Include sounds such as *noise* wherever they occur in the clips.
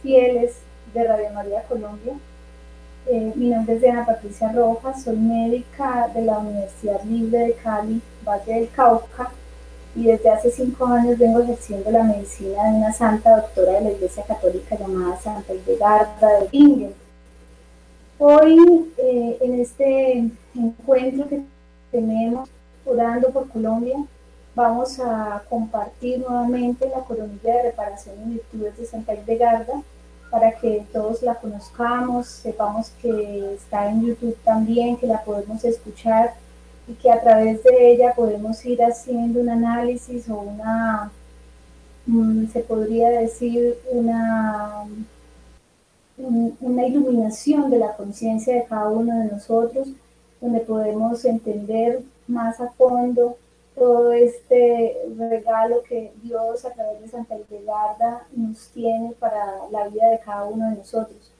fieles de Radio María Colombia. Eh, mi nombre es Diana Patricia Rojas, soy médica de la Universidad Libre de Cali, Valle del Cauca, y desde hace cinco años vengo ejerciendo la medicina de una santa doctora de la Iglesia Católica llamada Santa Hildegarda de Bingen. Hoy, eh, en este encuentro que tenemos orando por Colombia, vamos a compartir nuevamente la coronilla de reparación y virtudes de Santa Hildegarda para que todos la conozcamos, sepamos que está en YouTube también, que la podemos escuchar y que a través de ella podemos ir haciendo un análisis o una, mm, se podría decir, una, una iluminación de la conciencia de cada uno de nosotros, donde podemos entender más a fondo todo este regalo que Dios a través de Santa Hildegarda nos tiene para la vida de cada uno de nosotros,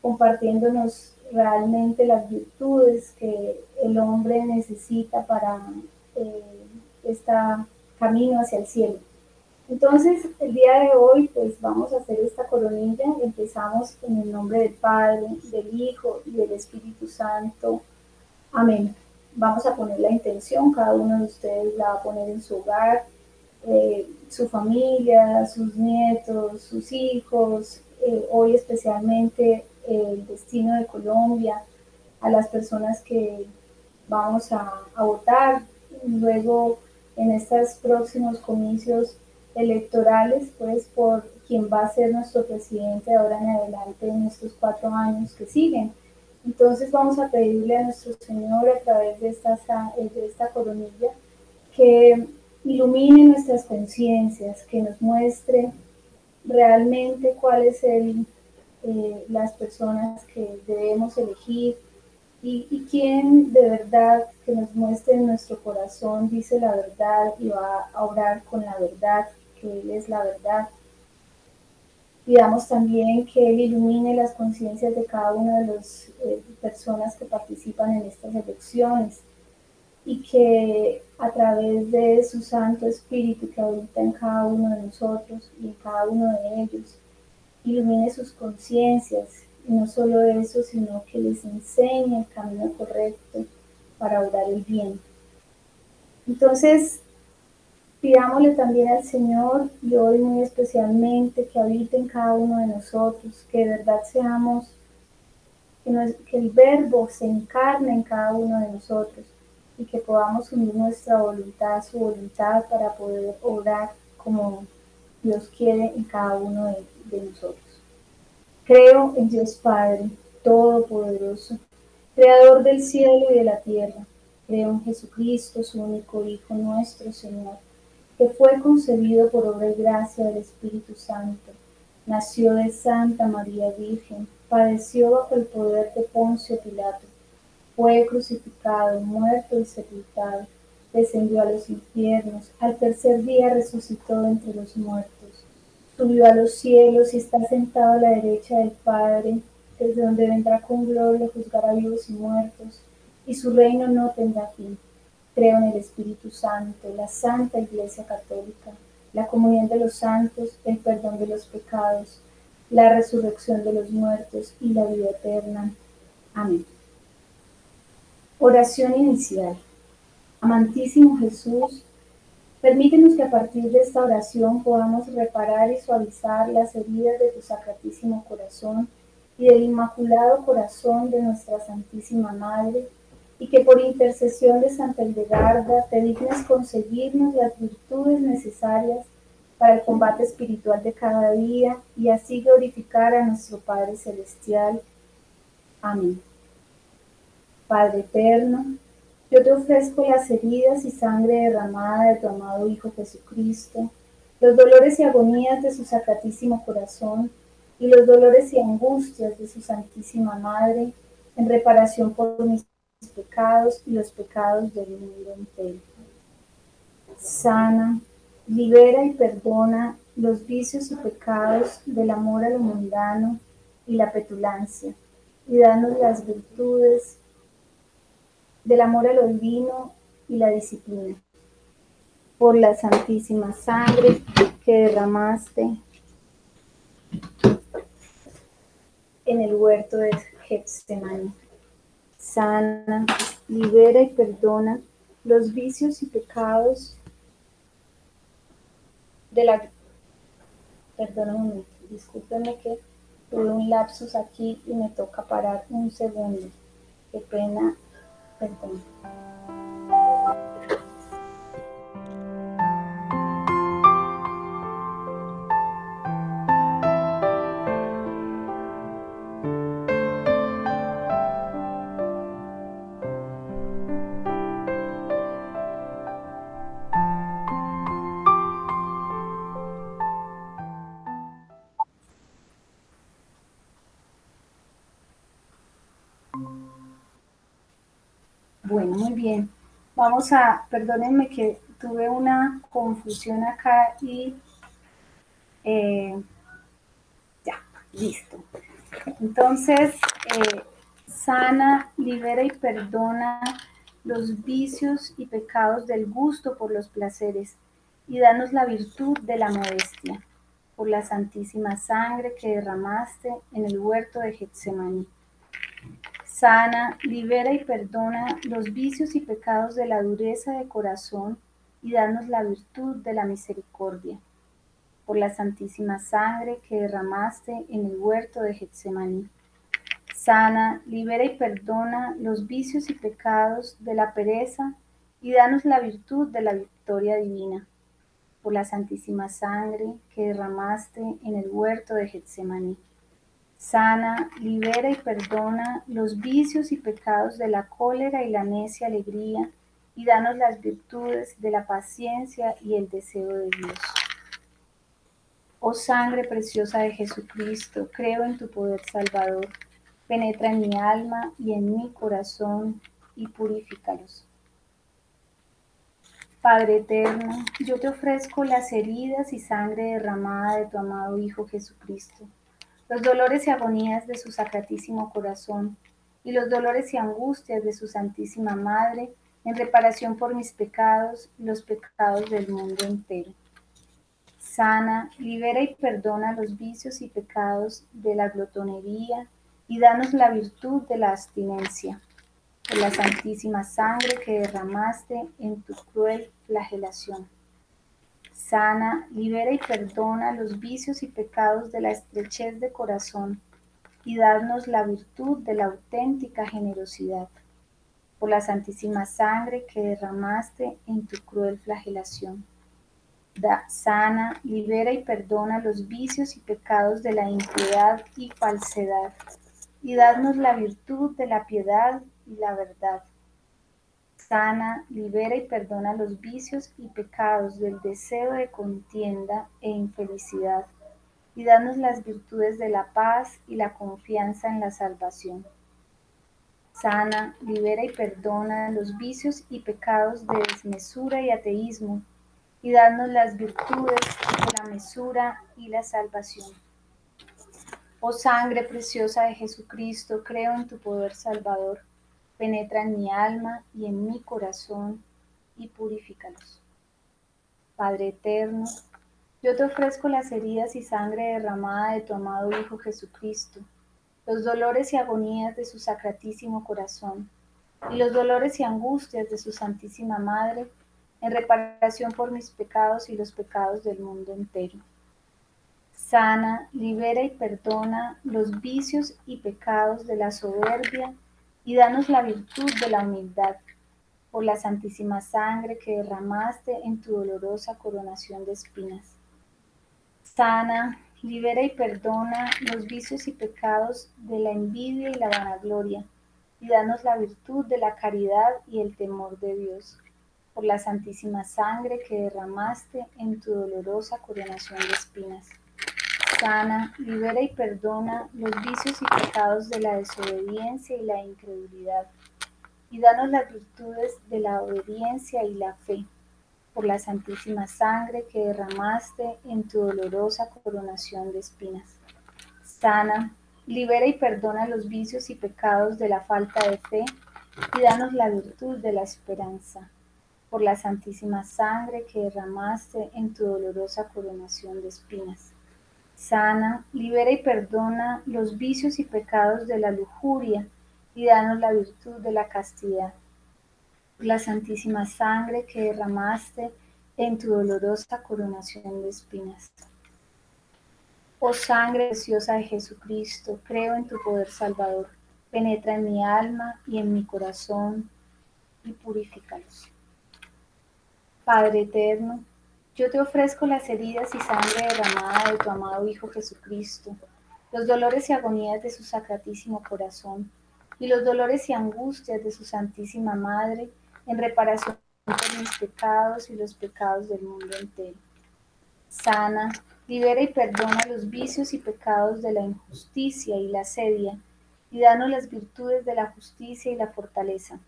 compartiéndonos realmente las virtudes que el hombre necesita para este camino hacia el cielo. Entonces, el día de hoy, pues vamos a hacer esta coronilla. Empezamos en el nombre del Padre, del Hijo y del Espíritu Santo. Amén vamos a poner la intención, cada uno de ustedes la va a poner en su hogar, eh, su familia, sus nietos, sus hijos, eh, hoy especialmente el destino de Colombia, a las personas que vamos a, a votar, luego en estos próximos comicios electorales, pues por quien va a ser nuestro presidente ahora en adelante en estos cuatro años que siguen. Entonces vamos a pedirle a nuestro Señor a través de esta, de esta coronilla que ilumine nuestras conciencias, que nos muestre realmente cuáles son eh, las personas que debemos elegir y, y quién de verdad que nos muestre en nuestro corazón dice la verdad y va a orar con la verdad, que Él es la verdad Pidamos también que Él ilumine las conciencias de cada una de las eh, personas que participan en estas elecciones y que a través de su Santo Espíritu que habita en cada uno de nosotros y en cada uno de ellos, ilumine sus conciencias y no solo eso, sino que les enseñe el camino correcto para obrar el bien. Entonces, Pidámosle también al Señor y hoy muy especialmente que habite en cada uno de nosotros, que de verdad seamos, que, el verbo se encarne en cada uno de nosotros y que podamos unir nuestra voluntad a su voluntad para poder obrar como Dios quiere en cada uno de, de nosotros. Creo en Dios Padre, Todopoderoso, Creador del cielo y de la tierra. Creo en Jesucristo, su único Hijo, nuestro Señor que fue concebido por obra y gracia del Espíritu Santo. Nació de Santa María Virgen, padeció bajo el poder de Poncio Pilato, fue crucificado, muerto y sepultado, descendió a los infiernos, al tercer día resucitó entre los muertos, subió a los cielos y está sentado a la derecha del Padre, desde donde vendrá con gloria a juzgar a vivos y muertos, y su reino no tendrá fin. Creo en el Espíritu Santo, la Santa Iglesia Católica, la comunión de los santos, el perdón de los pecados, la resurrección de los muertos y la vida eterna. Amén. Oración inicial. Amantísimo Jesús, permítenos que a partir de esta oración podamos reparar y suavizar las heridas de tu sacratísimo corazón y del inmaculado corazón de nuestra Santísima Madre y que por intercesión de Santa Hildegarda te dignes conseguirnos las virtudes necesarias para el combate espiritual de cada día y así glorificar a nuestro Padre Celestial. Amén. Padre eterno, yo te ofrezco las heridas y sangre derramada de tu amado Hijo Jesucristo, los dolores y agonías de su sacratísimo corazón y los dolores y angustias de su Santísima Madre, en reparación por mis pecados y los pecados del mundo entero. Sana, libera y perdona los vicios y pecados del amor a lo mundano y la petulancia, y danos las virtudes del amor a lo divino y la disciplina. Por la santísima sangre que derramaste en el huerto de Getsemaní. Sana, libera y perdona los vicios y pecados de la... Perdón un momento, discúlpenme que tuve un lapsus aquí y me toca parar un segundo. Qué pena, perdón. Vamos a, perdónenme que tuve una confusión acá y eh, ya, listo. Entonces, eh, sana, libera y perdona los vicios y pecados del gusto por los placeres y danos la virtud de la modestia por la santísima sangre que derramaste en el huerto de Getsemaní sana, libera y perdona los vicios y pecados de la dureza de corazón y danos la virtud de la misericordia. Por la santísima sangre que derramaste en el huerto de Getsemaní. Sana, libera y perdona los vicios y pecados de la pereza y danos la virtud de la victoria divina. Por la santísima sangre que derramaste en el huerto de Getsemaní sana, libera y perdona los vicios y pecados de la cólera y la necia alegría, y danos las virtudes de la paciencia y el deseo de Dios. Oh sangre preciosa de Jesucristo, creo en tu poder salvador. Penetra en mi alma y en mi corazón y purifícalos. Padre eterno, yo te ofrezco las heridas y sangre derramada de tu amado Hijo Jesucristo los dolores y agonías de su sacratísimo corazón, y los dolores y angustias de su Santísima Madre, en reparación por mis pecados y los pecados del mundo entero. Sana, libera y perdona los vicios y pecados de la glotonería, y danos la virtud de la abstinencia, por la santísima sangre que derramaste en tu cruel flagelación sana, libera y perdona los vicios y pecados de la estrechez de corazón y darnos la virtud de la auténtica generosidad. Por la santísima sangre que derramaste en tu cruel flagelación. Da, sana, libera y perdona los vicios y pecados de la impiedad y falsedad, y dadnos la virtud de la piedad y la verdad sana, libera y perdona los vicios y pecados del deseo de contienda e infelicidad, y danos las virtudes de la paz y la confianza en la salvación. Sana, libera y perdona los vicios y pecados de desmesura y ateísmo, y danos las virtudes de la mesura y la salvación. Oh sangre preciosa de Jesucristo, creo en tu poder salvador penetra en mi alma y en mi corazón y purifícalos. Padre eterno, yo te ofrezco las heridas y sangre derramada de tu amado Hijo Jesucristo, los dolores y agonías de su sacratísimo corazón, y los dolores y angustias de su Santísima Madre, en reparación por mis pecados y los pecados del mundo entero. Sana, libera y perdona los vicios y pecados de la soberbia, y danos la virtud de la humildad por la santísima sangre que derramaste en tu dolorosa coronación de espinas. Sana, libera y perdona los vicios y pecados de la envidia y la vanagloria, y danos la virtud de la caridad y el temor de Dios, por la santísima sangre que derramaste en tu dolorosa coronación de espinas sana, libera y perdona los vicios y pecados de la desobediencia y la incredulidad, y danos las virtudes de la obediencia y la fe, por la santísima sangre que derramaste en tu dolorosa coronación de espinas. Sana, libera y perdona los vicios y pecados de la falta de fe, y danos la virtud de la esperanza, por la santísima sangre que derramaste en tu dolorosa coronación de espinas Sana, libera y perdona los vicios y pecados de la lujuria y danos la virtud de la castidad. la santísima sangre que derramaste en tu dolorosa coronación de espinas. Oh sangre preciosa de Jesucristo, creo en tu poder salvador. Penetra en mi alma y en mi corazón y purifícalos. Padre eterno, yo te ofrezco las heridas y sangre derramada de tu amado Hijo Jesucristo, los dolores y agonías de su sacratísimo corazón, y los dolores y angustias de su Santísima Madre en reparación por mis pecados y los pecados del mundo entero. Sana, libera y perdona los vicios y pecados de la injusticia y la sedia, y danos las virtudes de la justicia y la fortaleza,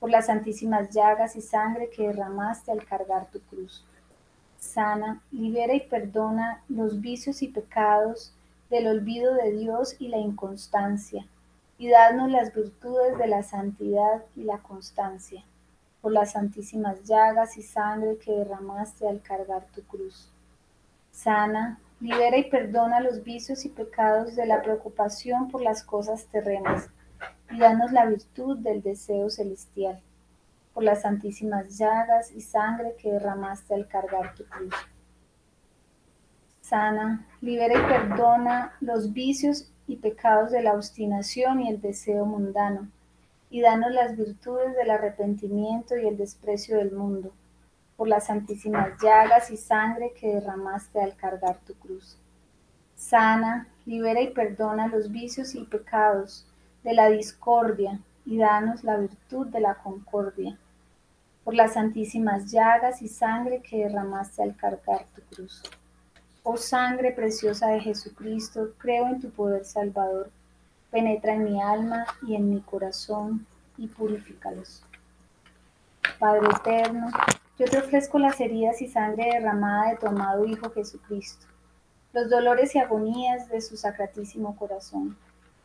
por las santísimas llagas y sangre que derramaste al cargar tu cruz sana, libera y perdona los vicios y pecados del olvido de Dios y la inconstancia, y dadnos las virtudes de la santidad y la constancia, por las santísimas llagas y sangre que derramaste al cargar tu cruz. Sana, libera y perdona los vicios y pecados de la preocupación por las cosas terrenas, y danos la virtud del deseo celestial por las santísimas llagas y sangre que derramaste al cargar tu cruz. Sana, libera y perdona los vicios y pecados de la obstinación y el deseo mundano, y danos las virtudes del arrepentimiento y el desprecio del mundo, por las santísimas llagas y sangre que derramaste al cargar tu cruz. Sana, libera y perdona los vicios y pecados de la discordia, y danos la virtud de la concordia por las santísimas llagas y sangre que derramaste al cargar tu cruz. Oh sangre preciosa de Jesucristo, creo en tu poder salvador. Penetra en mi alma y en mi corazón y purifícalos. Padre eterno, yo te ofrezco las heridas y sangre derramada de tu amado Hijo Jesucristo, los dolores y agonías de su sacratísimo corazón,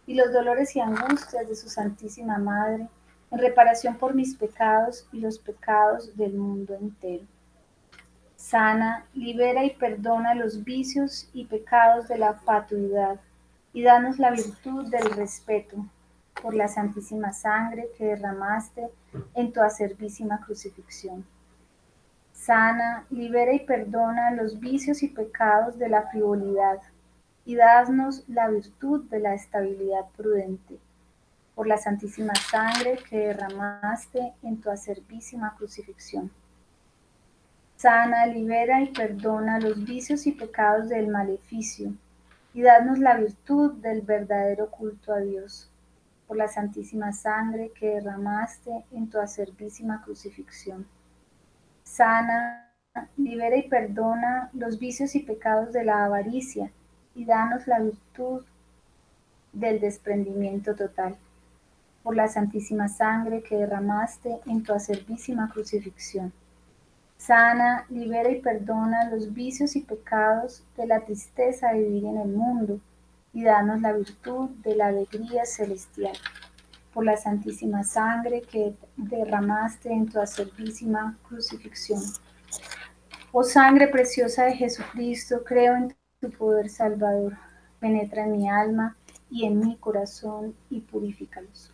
y los dolores y angustias de su Santísima Madre, en reparación por mis pecados y los pecados del mundo entero. Sana, libera y perdona los vicios y pecados de la fatuidad y danos la virtud del respeto por la santísima sangre que derramaste en tu acervísima crucifixión. Sana, libera y perdona los vicios y pecados de la frivolidad y danos la virtud de la estabilidad prudente por la santísima sangre que derramaste en tu acervísima crucifixión. Sana, libera y perdona los vicios y pecados del maleficio, y danos la virtud del verdadero culto a Dios, por la santísima sangre que derramaste en tu acervísima crucifixión. Sana, libera y perdona los vicios y pecados de la avaricia, y danos la virtud del desprendimiento total por la santísima sangre que derramaste en tu acervísima crucifixión. Sana, libera y perdona los vicios y pecados de la tristeza de vivir en el mundo y danos la virtud de la alegría celestial. Por la santísima sangre que derramaste en tu acervísima crucifixión. Oh sangre preciosa de Jesucristo, creo en tu poder salvador. Penetra en mi alma y en mi corazón y purifícalos.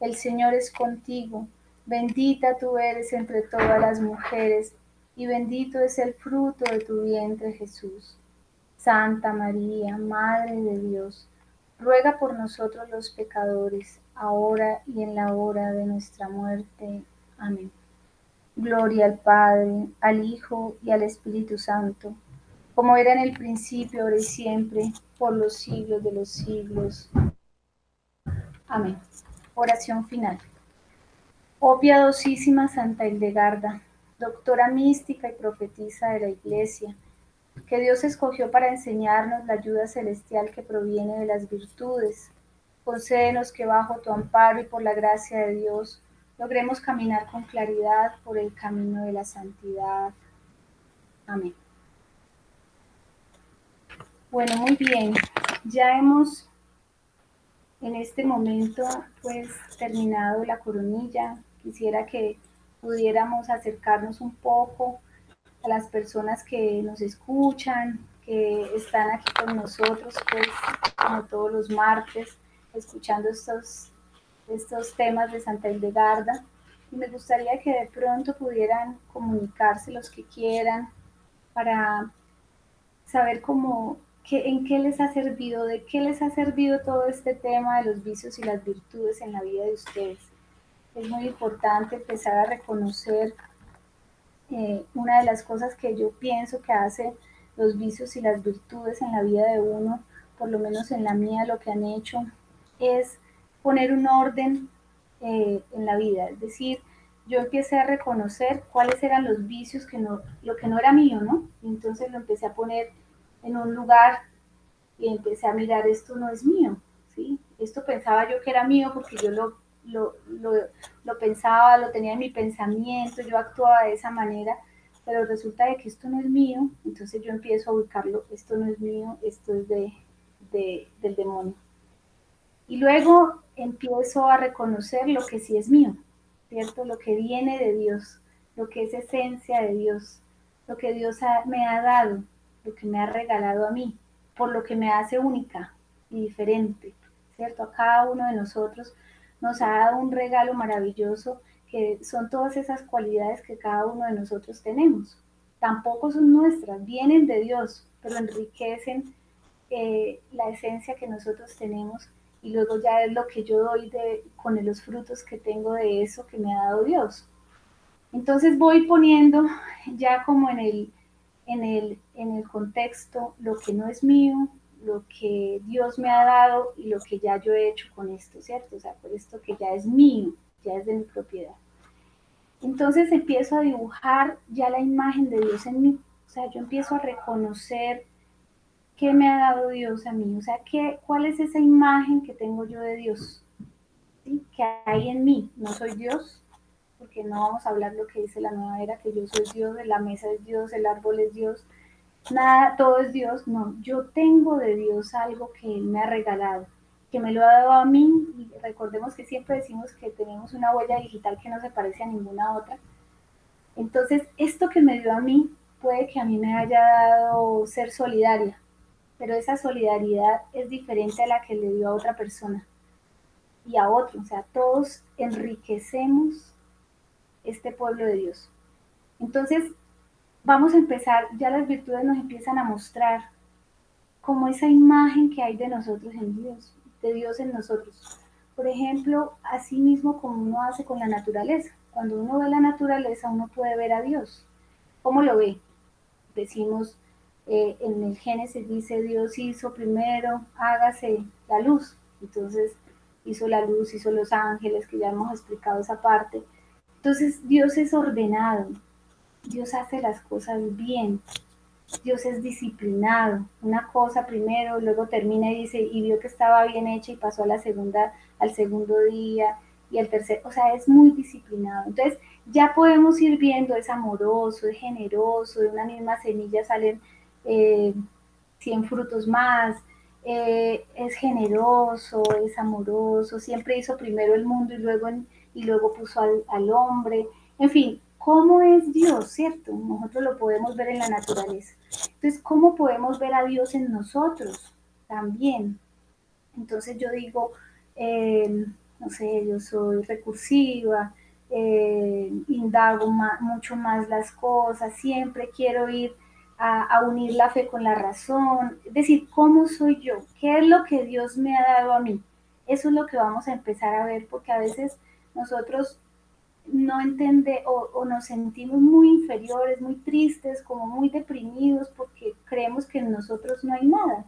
el Señor es contigo, bendita tú eres entre todas las mujeres, y bendito es el fruto de tu vientre Jesús. Santa María, Madre de Dios, ruega por nosotros los pecadores, ahora y en la hora de nuestra muerte. Amén. Gloria al Padre, al Hijo y al Espíritu Santo, como era en el principio, ahora y siempre, por los siglos de los siglos. Amén. Oración final. Oh piadosísima Santa Hildegarda, doctora mística y profetisa de la Iglesia, que Dios escogió para enseñarnos la ayuda celestial que proviene de las virtudes. Concédenos que bajo tu amparo y por la gracia de Dios logremos caminar con claridad por el camino de la santidad. Amén. Bueno, muy bien. Ya hemos en este momento pues terminado la coronilla. Quisiera que pudiéramos acercarnos un poco a las personas que nos escuchan, que están aquí con nosotros, pues como todos los martes, escuchando estos, estos temas de Santa Hildegarda. Y me gustaría que de pronto pudieran comunicarse los que quieran para saber cómo, en qué les ha servido, de qué les ha servido todo este tema de los vicios y las virtudes en la vida de ustedes. Es muy importante empezar a reconocer eh, una de las cosas que yo pienso que hace los vicios y las virtudes en la vida de uno, por lo menos en la mía, lo que han hecho es poner un orden eh, en la vida. Es decir, yo empecé a reconocer cuáles eran los vicios, que no, lo que no era mío, ¿no? Y entonces lo empecé a poner en un lugar y empecé a mirar, esto no es mío, ¿sí? Esto pensaba yo que era mío porque yo lo lo, lo, pensaba, lo tenía en mi pensamiento, yo actuaba de esa manera, pero resulta de que esto no es mío, entonces yo empiezo a ubicarlo, esto no es mío, esto es de, del demonio. Y luego empiezo a reconocer lo que sí es mío, ¿cierto? Lo que viene de Dios, lo que es esencia de Dios, lo que Dios me ha dado, lo que me ha regalado a mí, por lo que me hace única y diferente, ¿cierto? A cada uno de nosotros nos ha dado un regalo maravilloso que son todas esas cualidades que cada uno de nosotros tenemos. Tampoco son nuestras, vienen de Dios, pero enriquecen eh, la esencia que nosotros tenemos y luego ya es lo que yo doy de, con los frutos que tengo de eso que me ha dado Dios. Entonces voy poniendo ya como en el, en el, en el contexto lo que no es mío, lo que Dios me ha dado y lo que ya yo he hecho con esto, ¿cierto? O sea, por esto que ya es mío, ya es de mi propiedad. Entonces empiezo a dibujar ya la imagen de Dios en mí. O sea, yo empiezo a reconocer qué me ha dado Dios a mí. O sea, qué, cuál es esa imagen que tengo yo de Dios. ¿Sí? Que hay en mí. No soy Dios, porque no vamos a hablar lo que dice la nueva era, que yo soy Dios, la mesa es Dios, el árbol es Dios, nada, todo es Dios, no, yo tengo de Dios algo que Él me ha regalado, que me lo ha dado a mí, y recordemos que siempre decimos que tenemos una huella digital que no se parece a ninguna otra. Entonces, esto que me dio a mí puede que a mí me haya dado ser solidaria, pero esa solidaridad es diferente a la que le dio a otra persona y a otro. O sea, todos enriquecemos este pueblo de Dios. Entonces, vamos a empezar, ya las virtudes nos empiezan a mostrar como esa imagen que hay de nosotros en Dios, de Dios en nosotros. Por ejemplo, así mismo como uno hace con la naturaleza. Cuando uno ve la naturaleza, uno puede ver a Dios. ¿Cómo lo ve? Decimos, eh, en el Génesis dice, Dios hizo primero, hágase la luz. Entonces hizo la luz, hizo los ángeles, que ya hemos explicado esa parte. Entonces Dios es ordenado, Dios hace las cosas bien. Dios es disciplinado. Una cosa primero, luego termina y dice, y vio que estaba bien hecha y pasó a la segunda, al segundo día y al tercer, o sea, es muy disciplinado. Entonces, ya podemos ir viendo, es amoroso, es generoso, de una misma semilla salen eh, 100 frutos más, eh, es generoso, es amoroso, siempre hizo primero el mundo y luego, y luego puso al, hombre. En fin, cómo es Dios, ¿cierto? Nosotros lo podemos ver en la naturaleza. Entonces, ¿cómo podemos ver a Dios en nosotros también? Entonces yo digo, eh, no sé, yo soy recursiva, eh, indago mucho más las cosas, siempre quiero ir a, a, unir la fe con la razón, es decir, ¿cómo soy yo? ¿Qué es lo que Dios me ha dado a mí? Eso es lo que vamos a empezar a ver porque a veces nosotros no entiende o, nos sentimos muy inferiores, muy tristes, como muy deprimidos porque creemos que en nosotros no hay nada,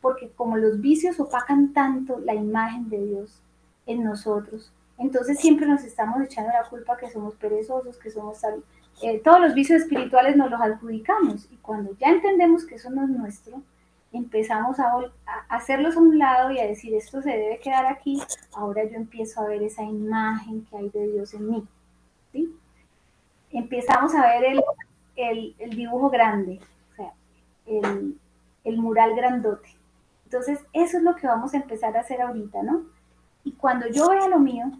porque como los vicios opacan tanto la imagen de Dios en nosotros, entonces siempre nos estamos echando la culpa que somos perezosos, que somos eh, todos los vicios espirituales nos los adjudicamos. Y cuando ya entendemos que eso no es nuestro, empezamos a, hacerlos a un lado y a decir esto se debe quedar aquí, ahora yo empiezo a ver esa imagen que hay de Dios en mí. ¿sí? Empezamos a ver el dibujo grande, o sea, el, el mural grandote. Entonces, eso es lo que vamos a empezar a hacer ahorita, ¿no? Y cuando yo vea lo mío,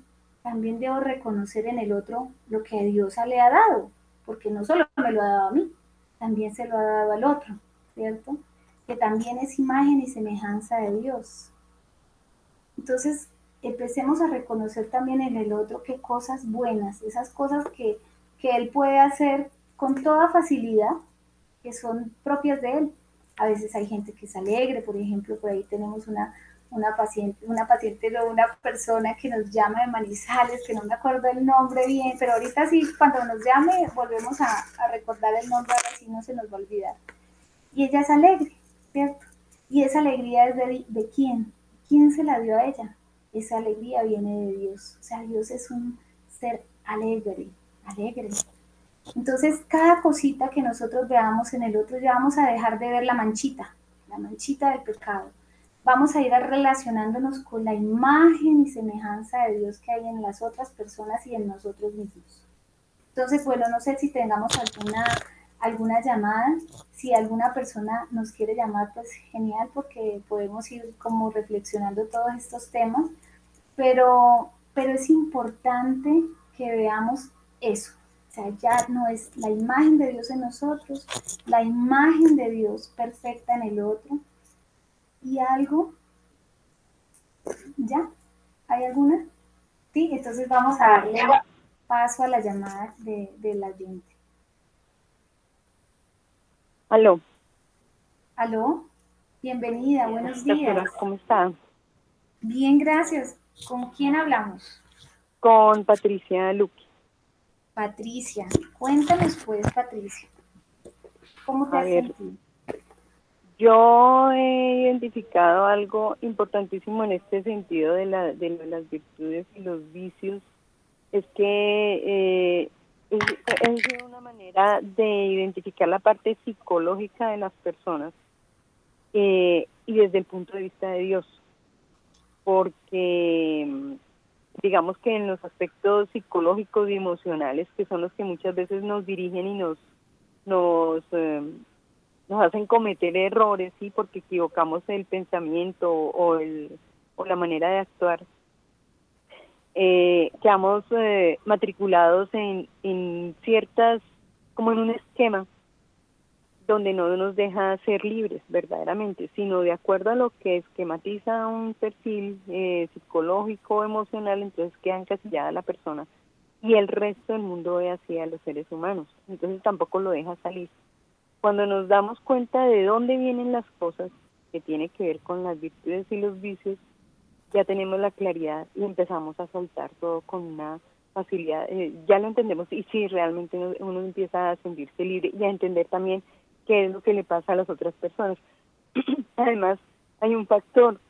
también debo reconocer en el otro lo que Dios le ha dado, porque no solo me lo ha dado a mí, también se lo ha dado al otro, ¿cierto? Que también es imagen y semejanza de Dios. Entonces, empecemos a reconocer también en el otro qué cosas buenas, esas cosas que, que él puede hacer con toda facilidad, que son propias de él. A veces hay gente que es alegre, por ejemplo, por ahí tenemos una, una paciente, una paciente o una persona que nos llama de Manizales, que no me acuerdo el nombre bien, pero ahorita sí, cuando nos llame, volvemos a, recordar el nombre, ahora sí no se nos va a olvidar. Y ella es alegre, ¿cierto? Y esa alegría es de, de quién? ¿Quién se la dio a ella? Esa alegría viene de Dios. O sea, Dios es un ser alegre, alegre. Entonces, cada cosita que nosotros veamos en el otro, ya vamos a dejar de ver la manchita, la manchita del pecado vamos a ir relacionándonos con la imagen y semejanza de Dios que hay en las otras personas y en nosotros mismos. Entonces, bueno, no sé si tengamos alguna, alguna llamada. Si alguna persona nos quiere llamar, pues genial, porque podemos ir como reflexionando todos estos temas. Pero, pero es importante que veamos eso. O sea, ya no es la imagen de Dios en nosotros, la imagen de Dios perfecta en el otro, y algo. ¿Ya? ¿Hay alguna? Sí, entonces vamos a darle paso a la llamada de, de la gente. Aló. Aló. Bienvenida, buenos días. ¿Cómo está? Bien, gracias. ¿Con quién hablamos? Con Patricia Luque. Patricia, cuéntanos pues, Patricia. ¿Cómo te has sentido? Yo he identificado algo importantísimo en este sentido de, la, de las virtudes y los vicios, es que eh, es, una manera de identificar la parte psicológica de las personas eh, y desde el punto de vista de Dios, porque digamos que en los aspectos psicológicos y emocionales, que son los que muchas veces nos dirigen y nos, nos eh, nos hacen cometer errores, sí, porque equivocamos el pensamiento o, el, o la manera de actuar. Eh, quedamos eh, matriculados en, en ciertas, como en un esquema, donde no nos deja ser libres verdaderamente, sino de acuerdo a lo que esquematiza un perfil eh, psicológico, emocional, entonces queda encasillada la persona y el resto del mundo ve así a los seres humanos, entonces tampoco lo deja salir. Cuando nos damos cuenta de dónde vienen las cosas que tiene que ver con las virtudes y los vicios, ya tenemos la claridad y empezamos a soltar todo con una facilidad, eh, ya lo entendemos y sí, realmente uno, empieza a sentirse libre y a entender también qué es lo que le pasa a las otras personas. *clears throat* Además, hay un factor.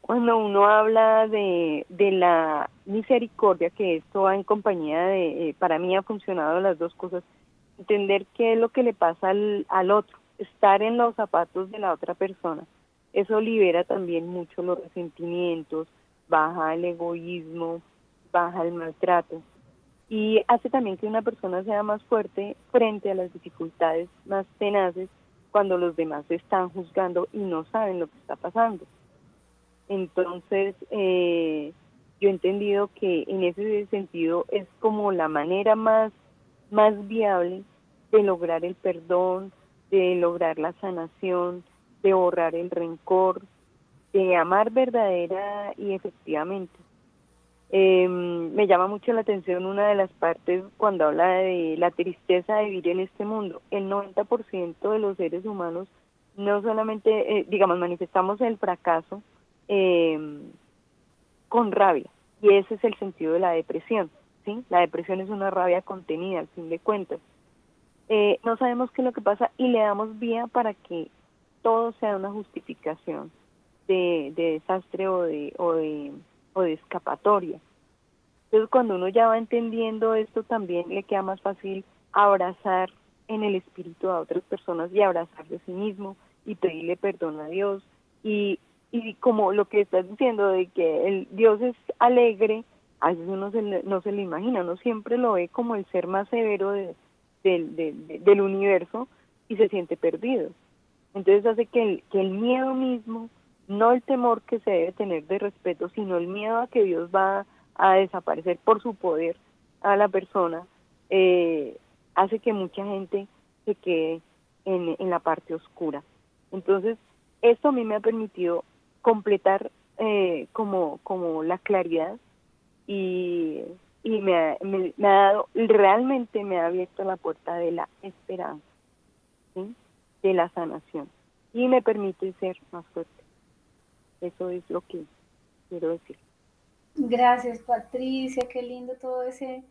Cuando uno habla de, de la misericordia, que esto va en compañía de, eh, para mí ha funcionado las dos cosas, entender qué es lo que le pasa al, al otro, estar en los zapatos de la otra persona. Eso libera también mucho los resentimientos, baja el egoísmo, baja el maltrato y hace también que una persona sea más fuerte frente a las dificultades más tenaces cuando los demás están juzgando y no saben lo que está pasando. Entonces, eh, yo he entendido que en ese sentido es como la manera más más viable de lograr el perdón, de lograr la sanación, de borrar el rencor, de amar verdadera y efectivamente. Em, me llama mucho la atención una de las partes cuando habla de la tristeza de vivir en este mundo. El 90% de los seres humanos no solamente, eh, digamos, manifestamos el fracaso em, con rabia, y ese es el sentido de la depresión. La depresión es una rabia contenida, al fin de cuentas. Eh, no sabemos qué es lo que pasa y le damos vía para que todo sea una justificación de, desastre o de, o de, o de escapatoria. Entonces cuando uno ya va entendiendo esto también le queda más fácil abrazar en el espíritu a otras personas y abrazar de sí mismo y pedirle perdón a Dios y, y como lo que estás diciendo de que el Dios es alegre, a veces uno no se lo imagina, uno siempre lo ve como el ser más severo de, del universo y se siente perdido. Entonces hace que el, que el miedo mismo, no el temor que se debe tener de respeto, sino el miedo a que Dios va a desaparecer por su poder a la persona, eh, hace que mucha gente se quede en, la parte oscura. Entonces, esto a mí me ha permitido completar eh, como, como la claridad y, y me, ha, me, ha dado, realmente me ha abierto la puerta de la esperanza, de la sanación y me permite ser más fuerte. Eso es lo que quiero decir. Gracias Patricia, qué lindo todo ese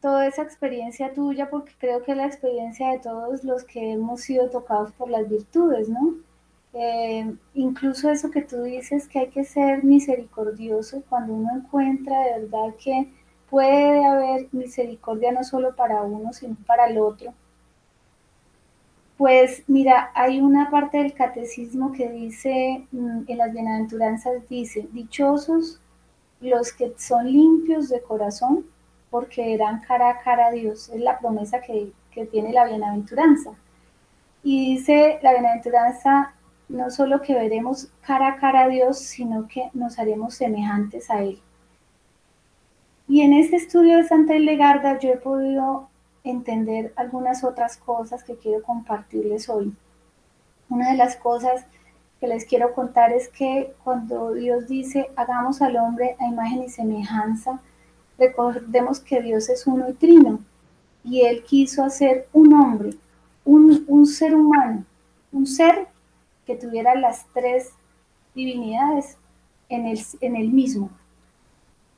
toda esa experiencia tuya, porque creo que es la experiencia de todos los que hemos sido tocados por las virtudes, ¿no? Eh, incluso eso que tú dices, que hay que ser misericordioso cuando uno encuentra de verdad que puede haber misericordia no solo para uno, sino para el otro. Pues mira, hay una parte del catecismo que dice, mm, en las bienaventuranzas dice, dichosos los que son limpios de corazón, porque verán cara a cara a Dios. Es la promesa que, tiene la bienaventuranza. Y dice la bienaventuranza, no solo que veremos cara a cara a Dios, sino que nos haremos semejantes a Él. Y en este estudio de Santa Hildegarda yo he podido entender algunas otras cosas que quiero compartirles hoy. Una de las cosas que les quiero contar es que cuando Dios dice, hagamos al hombre a imagen y semejanza, Recordemos que Dios es uno y trino y Él quiso hacer un hombre, un, ser humano, un ser que tuviera las tres divinidades en el, en el mismo.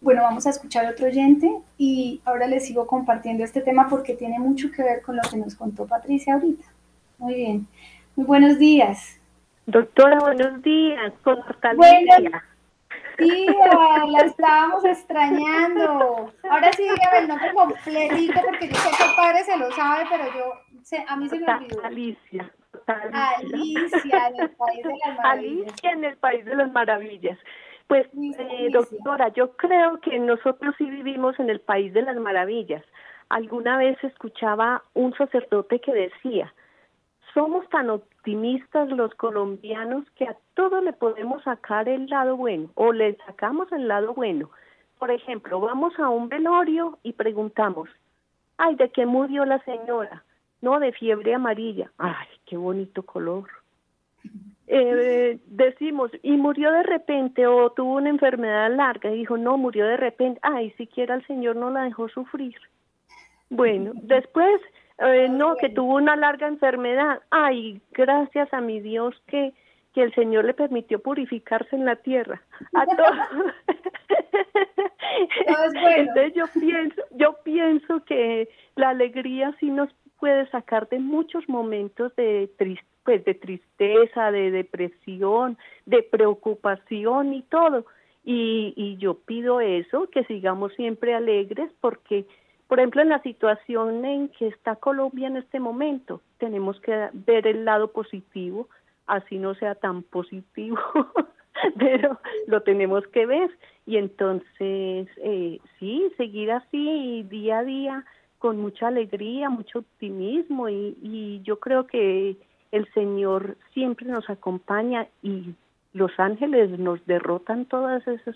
Bueno, vamos a escuchar otro oyente y ahora les sigo compartiendo este tema porque tiene mucho que ver con lo que nos contó Patricia ahorita. Muy bien. Muy buenos días. Doctora, buenos días. Con Tía, la estábamos extrañando. Ahora sí, dígame el nombre completito porque yo sé que el padre se lo sabe, pero yo, a mí se me olvidó. Alicia. Alicia, en el País de las Maravillas. Alicia en el País de las Maravillas. Pues, eh, doctora, yo creo que nosotros sí vivimos en el País de las Maravillas. Alguna vez escuchaba un sacerdote que decía, somos tan optimistas los colombianos que a todo le podemos sacar el lado bueno o le sacamos el lado bueno. Por ejemplo, vamos a un velorio y preguntamos, ay, ¿de qué murió la señora? No, de fiebre amarilla. Ay, qué bonito color. Eh, decimos, y murió de repente o tuvo una enfermedad larga. Y dijo, no, murió de repente. Ay, siquiera el Señor no la dejó sufrir. Bueno, después eh, no, que tuvo una larga enfermedad. Ay, gracias a mi Dios que, que el Señor le permitió purificarse en la tierra. A todos. *laughs* *laughs* Entonces yo pienso, yo pienso que la alegría sí nos puede sacar de muchos momentos de pues de tristeza, de depresión, de preocupación y todo. Y, y yo pido eso, que sigamos siempre alegres porque por ejemplo, en la situación en que está Colombia en este momento, tenemos que ver el lado positivo, así no sea tan positivo, *laughs* pero lo tenemos que ver. Y entonces, eh, sí, seguir así día a día con mucha alegría, mucho optimismo y, y yo creo que el Señor siempre nos acompaña y los ángeles nos derrotan todas esas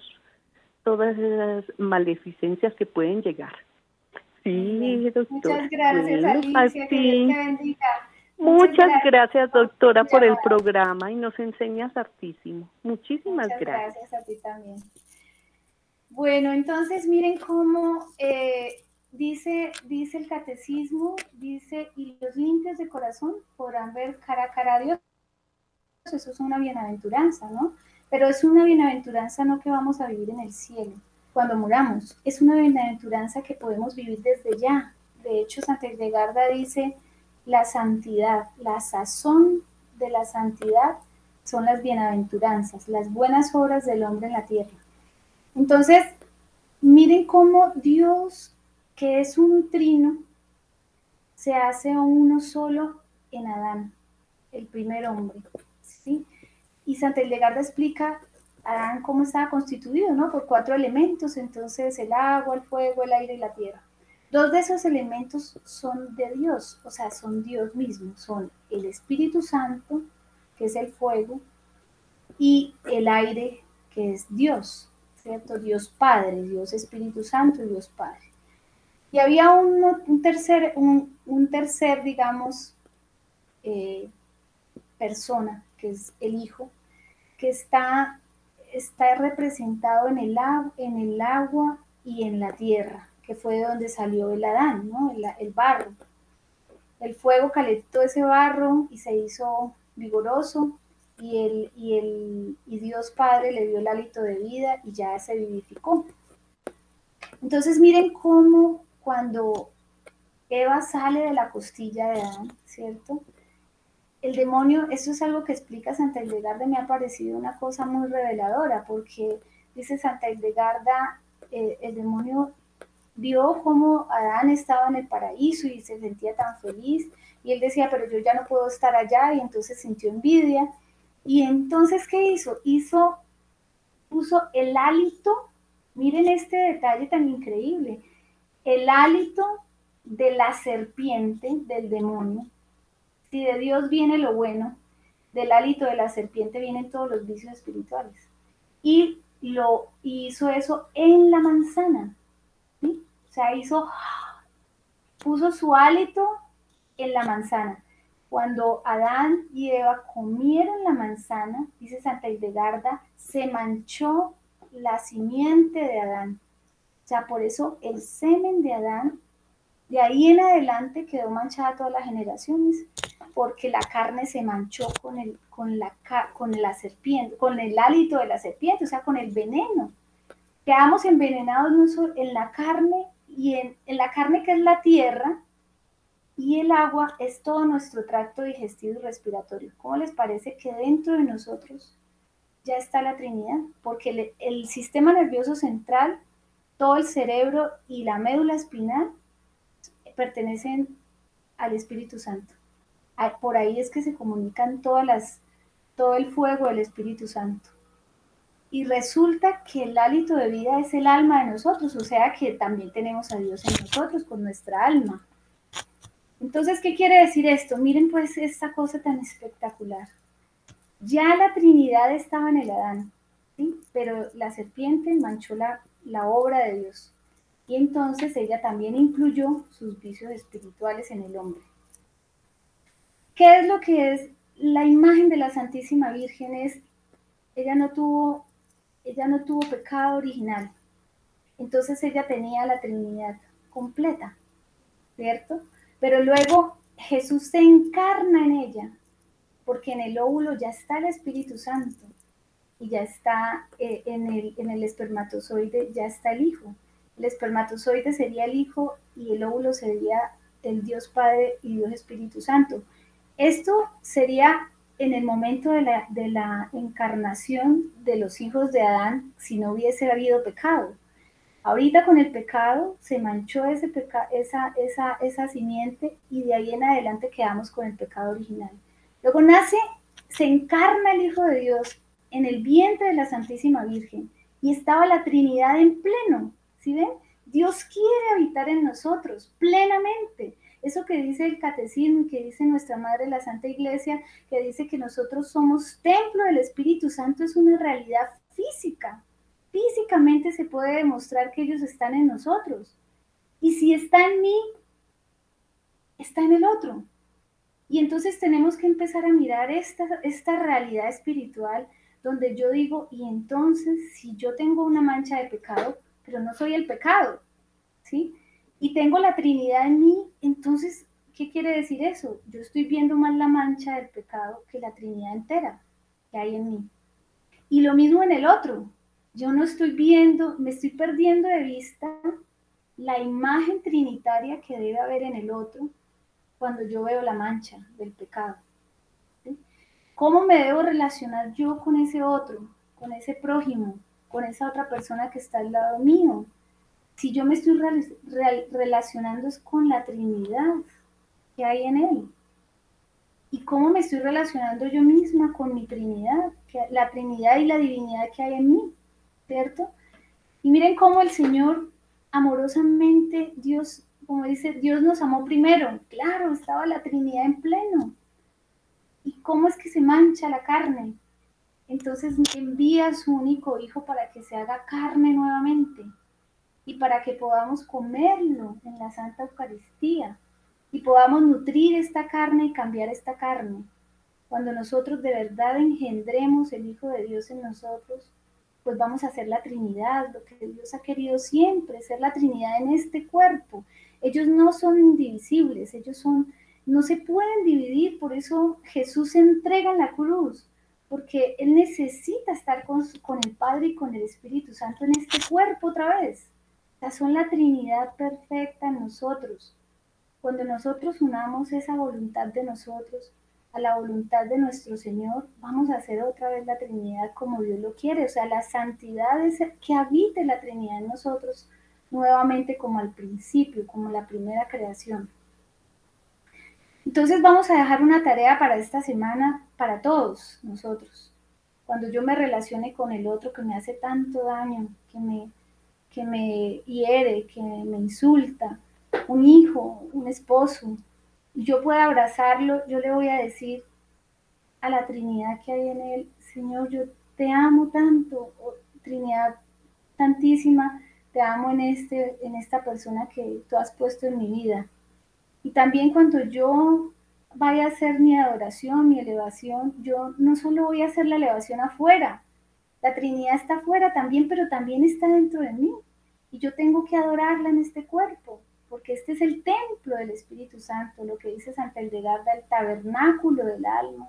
todas esas maleficencias que pueden llegar. Sí, Muchas gracias, Alicia. Muchas, gracias, doctora, por el programa y nos enseñas hartísimo. Muchísimas Muchas gracias. Gracias a ti también. Bueno, entonces miren cómo eh, dice, dice el catecismo, dice, y los limpios de corazón podrán ver cara a cara a Dios. Eso es una bienaventuranza, ¿no? Pero es una bienaventuranza no que vamos a vivir en el cielo, cuando muramos. Es una bienaventuranza que podemos vivir desde ya. De hecho, Santa Hildegarda dice, la santidad, la sazón de la santidad son las bienaventuranzas, las buenas obras del hombre en la tierra. Entonces, miren cómo Dios, que es un trino, se hace uno solo en Adán, el primer hombre. ¿sí? Y Santa Hildegarda explica Adán cómo estaba constituido, ¿no? Por cuatro elementos, entonces el agua, el fuego, el aire y la tierra. Dos de esos elementos son de Dios, o sea, son Dios mismo, son el Espíritu Santo, que es el fuego, y el aire, que es Dios, ¿cierto? Dios Padre, Dios Espíritu Santo y Dios Padre. Y había un, tercer, un, tercer, digamos, eh, persona, que es el Hijo, que está, está representado en el, en el agua y en la tierra, que fue de donde salió el Adán, ¿no? el, el barro. El fuego calentó ese barro y se hizo vigoroso y, el, y, el, y Dios Padre le dio el hálito de vida y ya se vivificó. Entonces miren cómo cuando Eva sale de la costilla de Adán, ¿cierto? El demonio, eso es algo que explica Santa Hildegarda, me ha parecido una cosa muy reveladora, porque dice Santa Hildegarda, eh, el demonio vio cómo Adán estaba en el paraíso y se sentía tan feliz, y él decía, pero yo ya no puedo estar allá, y entonces sintió envidia, y entonces, ¿qué hizo? Hizo, puso el hálito, miren este detalle tan increíble, el hálito de la serpiente, del demonio. Si de Dios viene lo bueno, del hálito de la serpiente vienen todos los vicios espirituales. Y lo hizo eso en la manzana. O sea, hizo, puso su hálito en la manzana. Cuando Adán y Eva comieron la manzana, dice Santa Hildegarda, se manchó la simiente de Adán. O sea, por eso el semen de Adán, de ahí en adelante quedó manchada todas las generaciones, porque la carne se manchó con, el, con, la, con la serpiente, con el hálito de la serpiente, o sea, con el veneno. Quedamos envenenados en la carne y en la carne que es la tierra, y el agua es todo nuestro tracto digestivo y respiratorio. ¿Cómo les parece que dentro de nosotros ya está la Trinidad? Porque el, sistema nervioso central, todo el cerebro y la médula espinal pertenecen al Espíritu Santo. Por ahí es que se comunican todas las, todo el fuego del Espíritu Santo. Y resulta que el hálito de vida es el alma de nosotros, o sea que también tenemos a Dios en nosotros con nuestra alma. Entonces, ¿qué quiere decir esto? Miren pues esta cosa tan espectacular. Ya la Trinidad estaba en el Adán, ¿sí? pero la serpiente manchó la, la obra de Dios. Y entonces ella también incluyó sus vicios espirituales en el hombre. ¿Qué es lo que es la imagen de la Santísima Virgen? Es, ella no tuvo, ella no tuvo pecado original. Entonces ella tenía la Trinidad completa, ¿cierto? Pero luego Jesús se encarna en ella, porque en el óvulo ya está el Espíritu Santo y ya está eh, en, el, en el espermatozoide, ya está el Hijo. El espermatozoide sería el Hijo y el óvulo sería el Dios Padre y Dios Espíritu Santo. Esto sería en el momento de la, de la encarnación de los hijos de Adán si no hubiese habido pecado. Ahorita con el pecado se manchó ese esa, esa, esa simiente y de ahí en adelante quedamos con el pecado original. Luego nace, se encarna el Hijo de Dios en el vientre de la Santísima Virgen y estaba la Trinidad en pleno. ¿Sí ven? Dios quiere habitar en nosotros plenamente. Eso que dice el catecismo y que dice nuestra Madre la Santa Iglesia, que dice que nosotros somos templo del Espíritu Santo, es una realidad física físicamente se puede demostrar que ellos están en nosotros. Y si está en mí, está en el otro. Y entonces tenemos que empezar a mirar esta, esta realidad espiritual donde yo digo, y entonces si yo tengo una mancha de pecado, pero no soy el pecado, ¿sí? Y tengo la Trinidad en mí, entonces, ¿qué quiere decir eso? Yo estoy viendo más la mancha del pecado que la Trinidad entera que hay en mí. Y lo mismo en el otro, yo no estoy viendo, me estoy perdiendo de vista la imagen trinitaria que debe haber en el otro cuando yo veo la mancha del pecado. ¿Cómo me debo relacionar yo con ese otro, con ese prójimo, con esa otra persona que está al lado mío? si yo me estoy relacionando es con la Trinidad que hay en Él. ¿Y cómo me estoy relacionando yo misma con mi Trinidad? La Trinidad y la divinidad que hay en mí, ¿cierto? Y miren cómo el Señor amorosamente, Dios, como dice, Dios nos amó primero. Claro, estaba la Trinidad en pleno. ¿Y cómo es que se mancha la carne? Entonces envía su único Hijo para que se haga carne nuevamente y para que podamos comerlo en la Santa Eucaristía y podamos nutrir esta carne y cambiar esta carne. Cuando nosotros de verdad engendremos el Hijo de Dios en nosotros, pues vamos a ser la Trinidad, lo que Dios ha querido siempre, ser la Trinidad en este cuerpo. Ellos no son indivisibles, ellos son, no se pueden dividir, por eso Jesús se entrega en la cruz, porque Él necesita estar con, con el Padre y con el Espíritu Santo en este cuerpo otra vez son la Trinidad perfecta en nosotros. Cuando nosotros unamos esa voluntad de nosotros a la voluntad de nuestro Señor, vamos a hacer otra vez la Trinidad como Dios lo quiere. O sea, la santidad es que habite la Trinidad en nosotros nuevamente como al principio, como la primera creación. Entonces vamos a dejar una tarea para esta semana, para todos nosotros. Cuando yo me relacione con el otro que me hace tanto daño, que me que me hiere, que me insulta, un hijo, un esposo, yo pueda abrazarlo, yo le voy a decir a la Trinidad que hay en él, Señor, yo te amo tanto, oh, Trinidad tantísima, te amo en, este, en esta persona que tú has puesto en mi vida. Y también cuando yo vaya a hacer mi adoración, mi elevación, yo no solo voy a hacer la elevación afuera, la Trinidad está afuera también, pero también está dentro de mí. Y yo tengo que adorarla en este cuerpo, porque este es el templo del Espíritu Santo, lo que dice Santa Hildegarda, el tabernáculo del alma,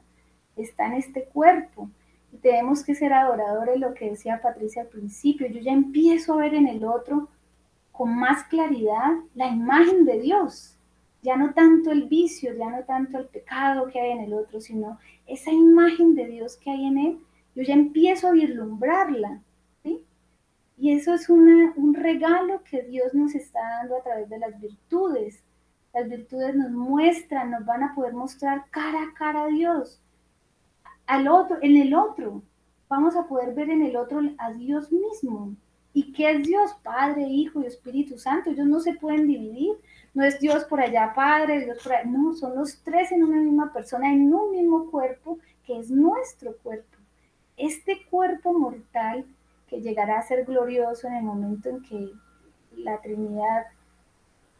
está en este cuerpo. Y tenemos que ser adoradores, lo que decía Patricia al principio, yo ya empiezo a ver en el otro con más claridad la imagen de Dios, ya no tanto el vicio, ya no tanto el pecado que hay en el otro, sino esa imagen de Dios que hay en él, yo ya empiezo a vislumbrarla y eso es un regalo que Dios nos está dando a través de las virtudes. Las virtudes nos muestran, nos van a poder mostrar cara a cara a Dios, al otro, en el otro. Vamos a poder ver en el otro a Dios mismo. ¿Y qué es Dios? Padre, Hijo y Espíritu Santo. Ellos no se pueden dividir. No es Dios por allá, Padre, Dios por allá. No, son los tres en una misma persona, en un mismo cuerpo, que es nuestro cuerpo. Este cuerpo mortal que llegará a ser glorioso en el momento en que la Trinidad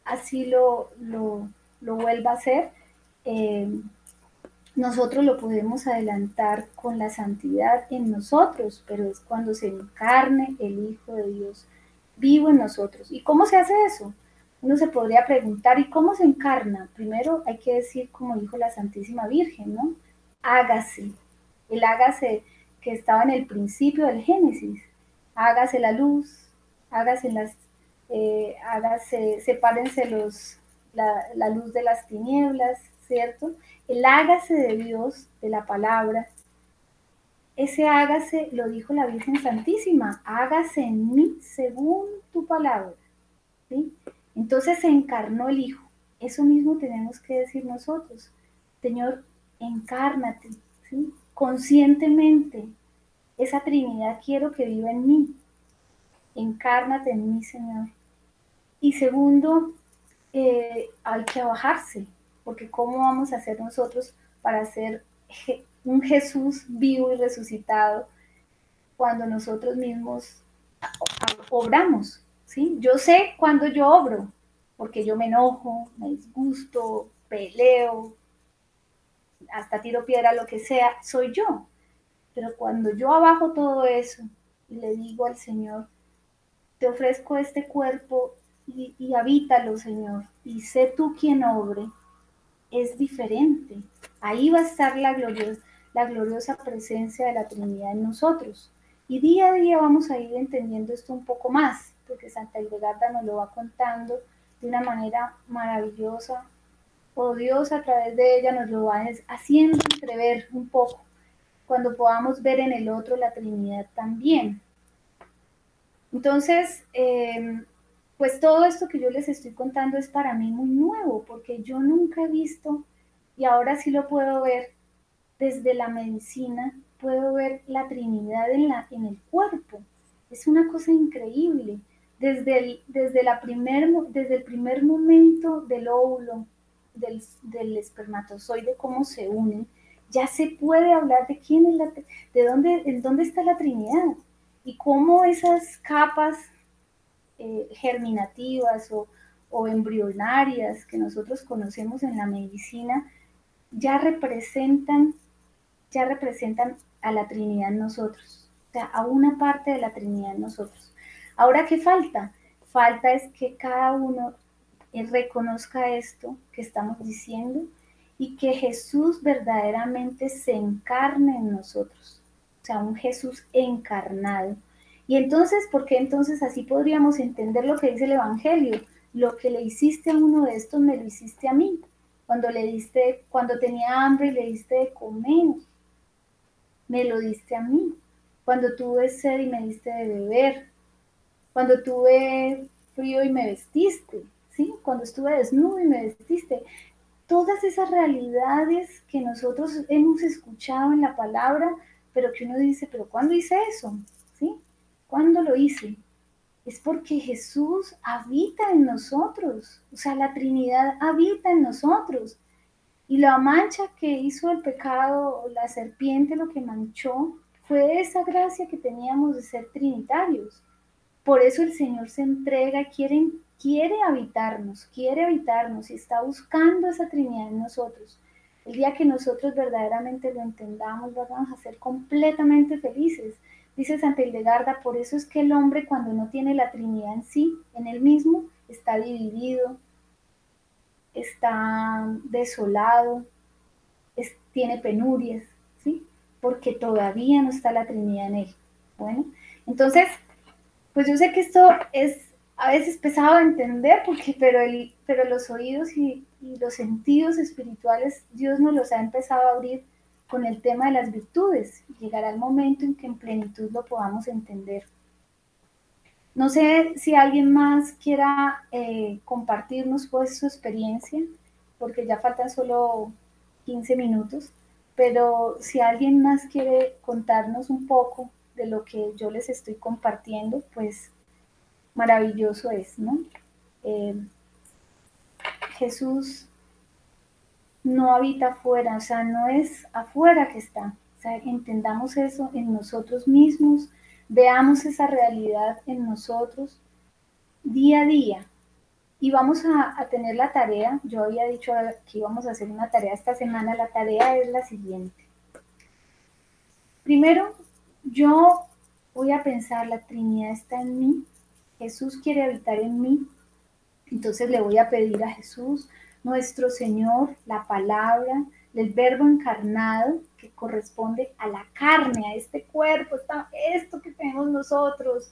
así lo, lo, vuelva a hacer, eh, nosotros lo podemos adelantar con la santidad en nosotros, pero es cuando se encarne el Hijo de Dios vivo en nosotros. ¿Y cómo se hace eso? Uno se podría preguntar, ¿y cómo se encarna? Primero hay que decir, como dijo la Santísima Virgen, ¿no? Hágase. El hágase que estaba en el principio del Génesis hágase la luz, hágase las, eh, hágase, sepárense los, la, luz de las tinieblas, ¿cierto? El hágase de Dios, de la palabra, ese hágase lo dijo la Virgen Santísima, hágase en mí según tu palabra. ¿sí? Entonces se encarnó el Hijo. Eso mismo tenemos que decir nosotros. Señor, encárnate, conscientemente, esa Trinidad quiero que viva en mí. Encárnate en mí, Señor. Y segundo, eh, hay que bajarse, porque ¿cómo vamos a hacer nosotros para ser un Jesús vivo y resucitado cuando nosotros mismos obramos? ¿Sí? Yo sé cuando yo obro, porque yo me enojo, me disgusto, peleo, hasta tiro piedra, lo que sea, soy yo. Pero cuando yo abajo todo eso y le digo al Señor, te ofrezco este cuerpo y, habítalo, Señor, y sé tú quien obre, es diferente. Ahí va a estar la gloriosa, la gloriosa presencia de la Trinidad en nosotros. Y día a día vamos a ir entendiendo esto un poco más, porque Santa Hildegarda nos lo va contando de una manera maravillosa, o Dios a través de ella nos lo va haciendo entrever un poco cuando podamos ver en el otro la Trinidad también. Entonces, em, pues todo esto que yo les estoy contando es para mí muy nuevo, porque yo nunca he visto, y ahora sí lo puedo ver desde la medicina, puedo ver la Trinidad en, la, en el cuerpo. Es una cosa increíble. Desde el, desde la primer, desde el primer momento del óvulo, del, del espermatozoide, cómo se unen, ya se puede hablar de quién es la, de dónde, en dónde está la Trinidad y cómo esas capas eh, germinativas o, embrionarias que nosotros conocemos en la medicina ya representan, ya representan a la Trinidad en nosotros, o sea, a una parte de la Trinidad en nosotros. Ahora, ¿qué falta? Falta es que cada uno eh, reconozca esto que estamos diciendo y que Jesús verdaderamente se encarne en nosotros, o sea, un Jesús encarnado y entonces, ¿por qué entonces así podríamos entender lo que dice el Evangelio? Lo que le hiciste a uno de estos me lo hiciste a mí. Cuando le diste, cuando tenía hambre y le diste de comer, me lo diste a mí. Cuando tuve sed y me diste de beber. Cuando tuve frío y me vestiste. ¿Sí? Cuando estuve desnudo y me vestiste. Todas esas realidades que nosotros hemos escuchado en la palabra, pero que uno dice, pero ¿cuándo hice eso? ¿Sí? ¿Cuándo lo hice? Es porque Jesús habita en nosotros, o sea, la Trinidad habita en nosotros. Y la mancha que hizo el pecado, la serpiente, lo que manchó, fue esa gracia que teníamos de ser trinitarios. Por eso el Señor se entrega, quiere, quiere habitarnos, quiere habitarnos y está buscando esa Trinidad en nosotros. El día que nosotros verdaderamente lo entendamos, vamos a ser completamente felices. Dice Santa Hildegarda, por eso es que el hombre cuando no tiene la Trinidad en sí, en él mismo, está dividido, está desolado, tiene penurias, ¿sí? Porque todavía no está la Trinidad en él. Bueno, entonces, pues yo sé que esto es a veces pesado de entender, porque, pero, el, pero los oídos y, los sentidos espirituales, Dios nos los ha empezado a abrir con el tema de las virtudes. Llegará el momento en que en plenitud lo podamos entender. No sé si alguien más quiera eh, compartirnos pues su experiencia, porque ya faltan solo 15 minutos, pero si alguien más quiere contarnos un poco de lo que yo les estoy compartiendo, pues maravilloso es, ¿no? Eh, Jesús no habita afuera, o sea, no es afuera que está. O sea, entendamos eso en nosotros mismos, veamos esa realidad en nosotros día a día. Y vamos a, a, tener la tarea, yo había dicho que íbamos a hacer una tarea esta semana, la tarea es la siguiente. Primero, yo voy a pensar, la Trinidad está en mí, Jesús quiere habitar en mí, entonces le voy a pedir a Jesús, nuestro Señor, la palabra, el verbo encarnado que corresponde a la carne, a este cuerpo, esto que tenemos nosotros,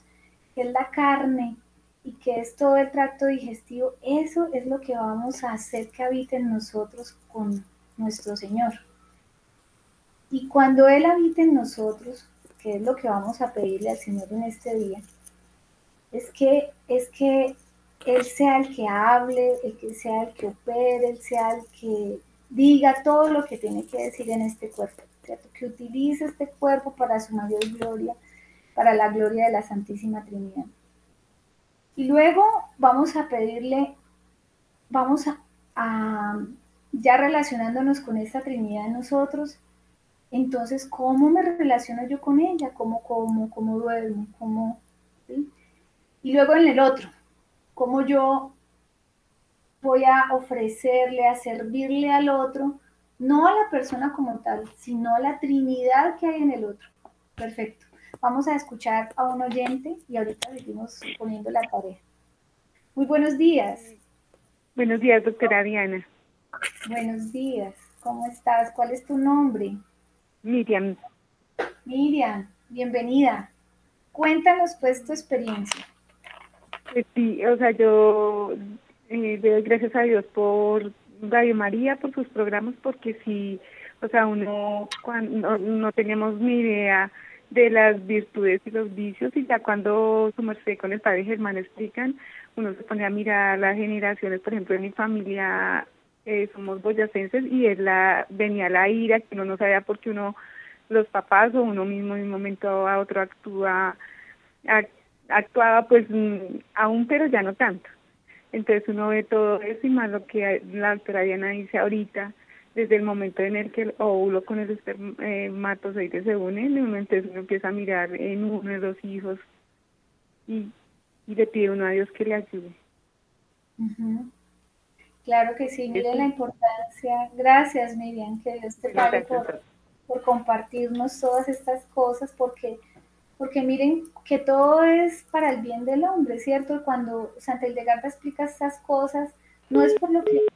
que es la carne y que es todo el tracto digestivo, eso es lo que vamos a hacer que habite en nosotros con nuestro Señor. Y cuando Él habite en nosotros, que es lo que vamos a pedirle al Señor en este día, es que, es que él sea el que hable, el que sea el que opere, Él sea el que diga todo lo que tiene que decir en este cuerpo, que utilice este cuerpo para su mayor gloria, para la gloria de la Santísima Trinidad. Y luego vamos a pedirle, vamos a, ya relacionándonos con esta Trinidad nosotros, entonces, ¿cómo me relaciono yo con ella? ¿Cómo como, cómo duermo? ¿Cómo, Y luego en el otro, cómo yo voy a ofrecerle, a servirle al otro, no a la persona como tal, sino a la Trinidad que hay en el otro. Perfecto. Vamos a escuchar a un oyente y ahorita seguimos poniendo la tarea. Muy buenos días. Buenos días, doctora Diana. Buenos días. ¿Cómo estás? ¿Cuál es tu nombre? Miriam. Miriam, bienvenida. Cuéntanos pues tu experiencia. Pues sí, o sea, yo eh, doy gracias a Dios por Radio María, por sus programas, porque sí, o sea, uno cuando no, teníamos ni idea de las virtudes y los vicios y ya cuando su merced con el padre Germán explican, uno se pone a mirar las generaciones, por ejemplo, en mi familia eh, somos boyacenses y es la, venía la ira, que uno no sabía por qué uno, los papás o uno mismo de un momento a otro actúa, actuaba pues mm, aún, pero ya no tanto. Entonces uno ve todo eso y más lo que la doctora Diana dice ahorita, desde el momento en el que el óvulo con el espermatozoide se unen, entonces uno empieza a mirar en uno de los hijos y, y le pide uno a Dios que le ayude. Claro que sí, miren la importancia. Gracias, Miriam, que Dios te pague por, por compartirnos todas estas cosas, porque porque miren que todo es para el bien del hombre, ¿cierto? Cuando Santa Hildegarda explica estas cosas, no es por lo que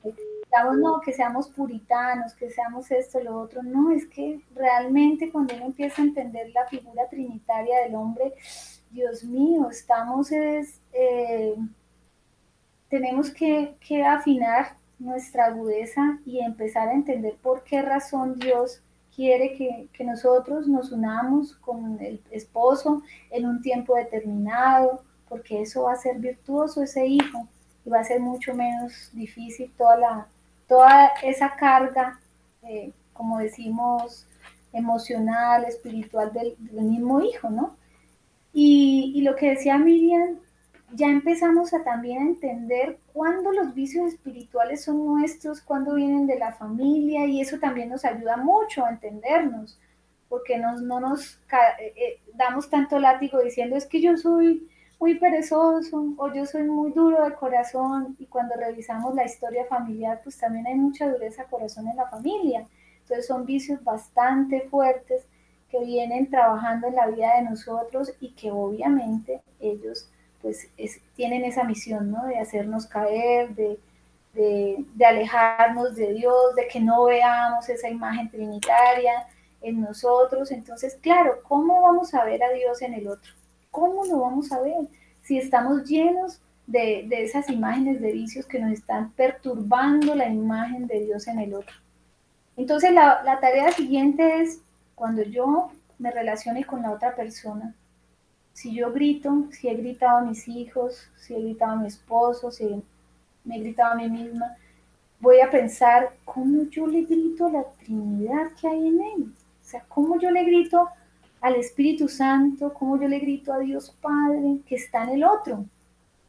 digamos, no, que seamos puritanos, que seamos esto, lo otro, no, es que realmente cuando uno empieza a entender la figura trinitaria del hombre, Dios mío, estamos es, eh, tenemos que, afinar nuestra agudeza y empezar a entender por qué razón Dios quiere que, nosotros nos unamos con el esposo en un tiempo determinado, porque eso va a ser virtuoso ese hijo y va a ser mucho menos difícil toda, la, toda esa carga, eh, como decimos, emocional, espiritual del, mismo hijo, ¿no? Y, lo que decía Miriam ya empezamos a también entender cuándo los vicios espirituales son nuestros, cuándo vienen de la familia y eso también nos ayuda mucho a entendernos, porque nos, no nos eh, eh, damos tanto látigo diciendo es que yo soy muy perezoso o yo soy muy duro de corazón y cuando revisamos la historia familiar pues también hay mucha dureza de corazón en la familia. Entonces son vicios bastante fuertes que vienen trabajando en la vida de nosotros y que obviamente ellos pues tienen esa misión, ¿no? De hacernos caer, de, alejarnos de Dios, de que no veamos esa imagen trinitaria en nosotros. Entonces, claro, ¿cómo vamos a ver a Dios en el otro? ¿Cómo lo vamos a ver? Si estamos llenos de, esas imágenes de vicios que nos están perturbando la imagen de Dios en el otro. Entonces, la, la tarea siguiente es, cuando yo me relacione con la otra persona, si yo grito, si he gritado a mis hijos, si he gritado a mi esposo, si me he gritado a mí misma, voy a pensar cómo yo le grito a la Trinidad que hay en él. O sea, cómo yo le grito al Espíritu Santo, cómo yo le grito a Dios Padre que está en el otro,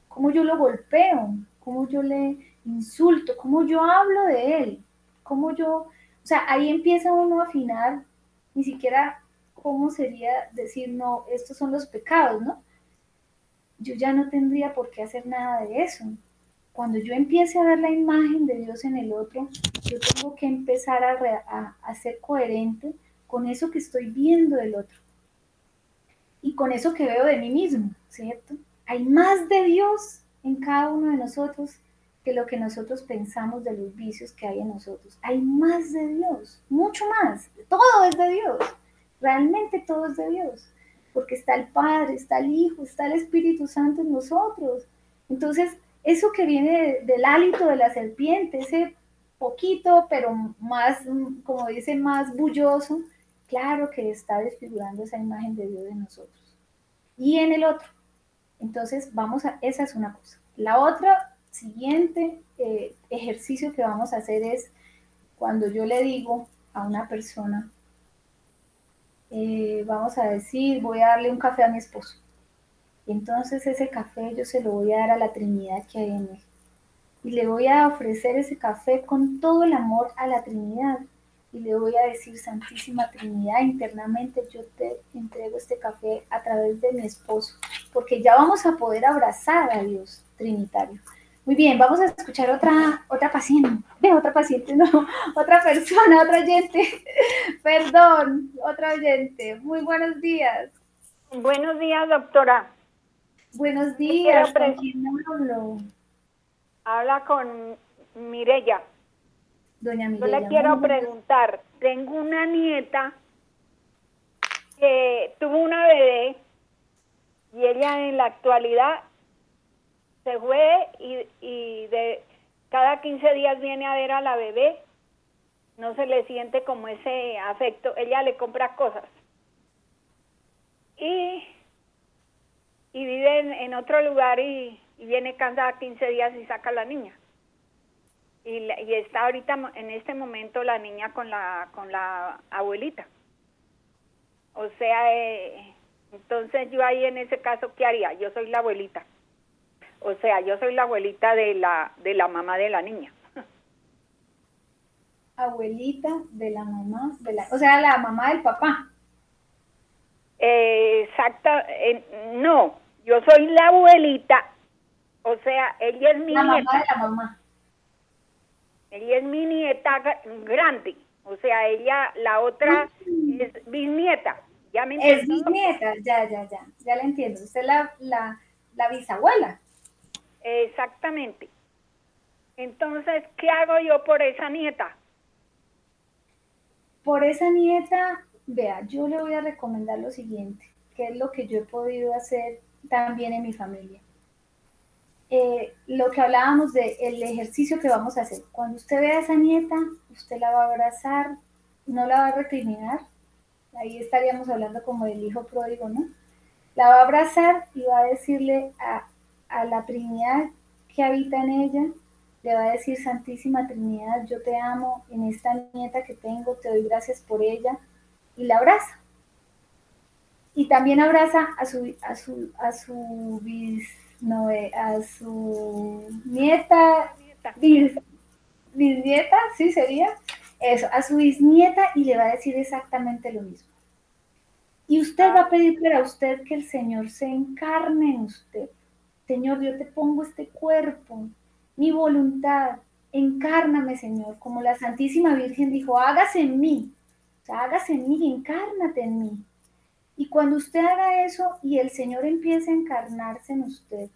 cómo yo lo golpeo, cómo yo le insulto, cómo yo hablo de él, cómo yo, o sea, ahí empieza uno a afinar, ni siquiera ¿cómo sería decir, no, estos son los pecados, ¿no? Yo ya no tendría por qué hacer nada de eso. Cuando yo empiece a ver la imagen de Dios en el otro, yo tengo que empezar a, ser coherente con eso que estoy viendo del otro y con eso que veo de mí mismo, ¿cierto? Hay más de Dios en cada uno de nosotros que lo que nosotros pensamos de los vicios que hay en nosotros. Hay más de Dios, mucho más. Todo es de Dios. Realmente todo es de Dios, porque está el Padre, está el Hijo, está el Espíritu Santo en nosotros. Entonces, eso que viene del hálito de la serpiente, ese poquito, pero más, como dice, más bulloso, claro que está desfigurando esa imagen de Dios en nosotros. Y en el otro. Entonces, vamos a, esa es una cosa. La otra, siguiente eh, ejercicio que vamos a hacer es cuando yo le digo a una persona, eh, vamos a decir, voy a darle un café a mi esposo. Y entonces ese café yo se lo voy a dar a la Trinidad que hay en él. Y le voy a ofrecer ese café con todo el amor a la Trinidad. Y le voy a decir, Santísima Trinidad, internamente yo te entrego este café a través de mi esposo. Porque ya vamos a poder abrazar a Dios Trinitario. Muy bien, vamos a escuchar otra, otra paciente, *laughs* otra paciente, no, otra persona, otra oyente, *laughs* perdón, otra oyente. Muy buenos días. Buenos días, doctora. Buenos días, ¿con quién hablo? Habla con Mirella. Doña Mirella. Yo le quiero preguntar, tengo una nieta que tuvo una bebé y ella en la actualidad se fue y, de cada 15 días viene a ver a la bebé, no se le siente como ese afecto, ella le compra cosas. y, y vive en, otro lugar y, viene cada 15 días y saca a la niña. Y, y, está ahorita en este momento la niña con la con la abuelita o sea eh, entonces yo ahí en ese caso qué haría yo soy la abuelita o sea yo soy la abuelita de la de la mamá de la niña abuelita de la mamá de la o sea la mamá del papá eh, exacta no yo soy la abuelita o sea ella es mi la nieta mamá de la mamá ella es mi nieta grande, o sea, ella, la otra mm. es bisnieta. ¿Ya me es bisnieta, ya, ya, ya, ya la entiendo. Usted es la, la, la bisabuela. Exactamente. Entonces, ¿qué hago yo por esa nieta? Por esa nieta, vea, yo le voy a recomendar lo siguiente, que es lo que yo he podido hacer también en mi familia. Eh, lo que hablábamos del el ejercicio que vamos a hacer. Cuando usted vea a esa nieta, usted la va a abrazar, no la va a recriminar. Ahí estaríamos hablando como del hijo pródigo, ¿no? La va a abrazar y va a decirle a, a la Trinidad que habita en ella, le va a decir, Santísima Trinidad, yo te amo en esta nieta que tengo, te doy gracias por ella, y la abraza. Y también abraza a su, a su, a su no, a su nieta, bisnieta, sí sería, eso, a su bisnieta y le va a decir exactamente lo mismo. Y usted va a pedir para usted que el Señor se encarne en usted. Señor, yo te pongo este cuerpo, mi voluntad, encárname, Señor, como la Santísima Virgen dijo, hágase en mí, o sea, hágase en mí, encárnate en mí. Y cuando usted haga eso y el Señor empiece a encarnarse en usted,